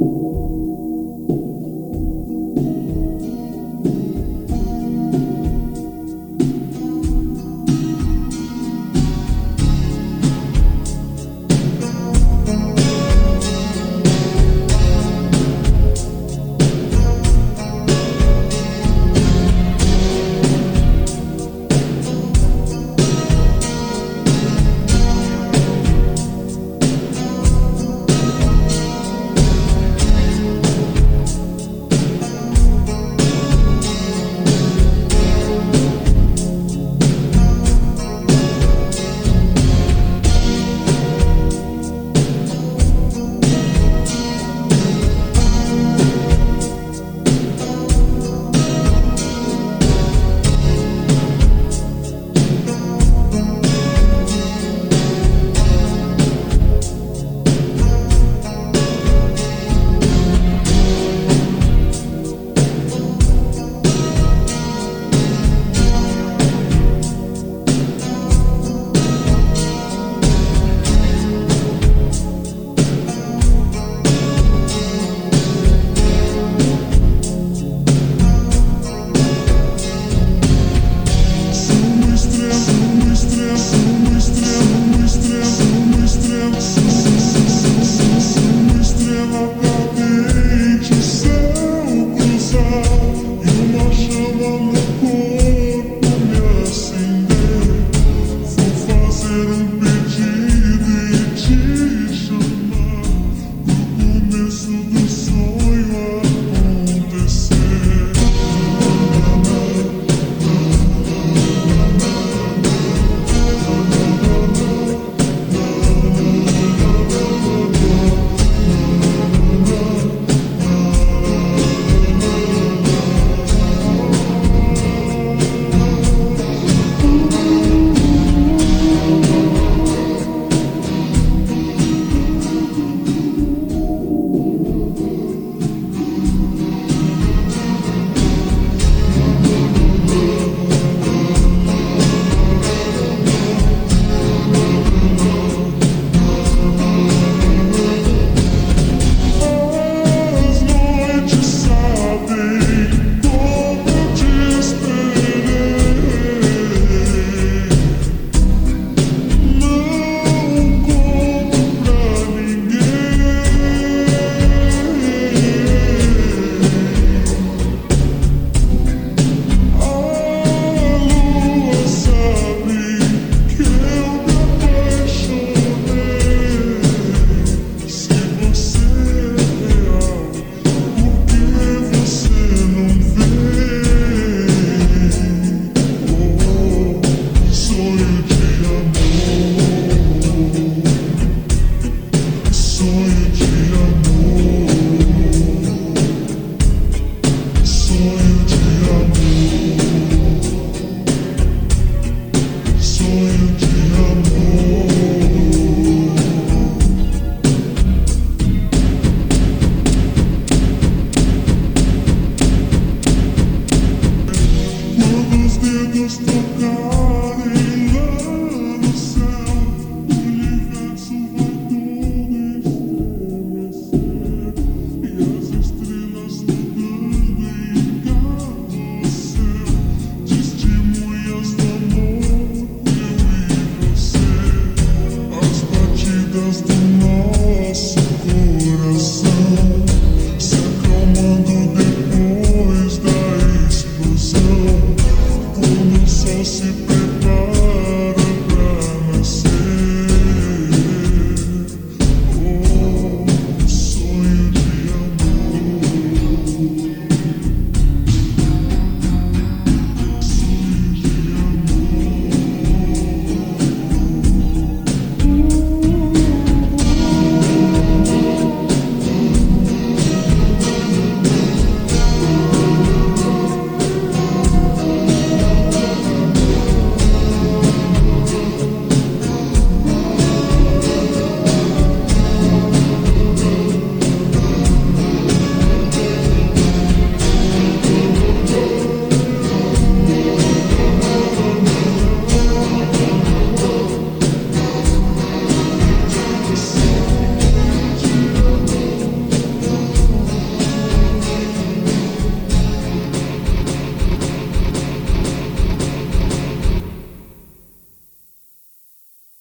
you.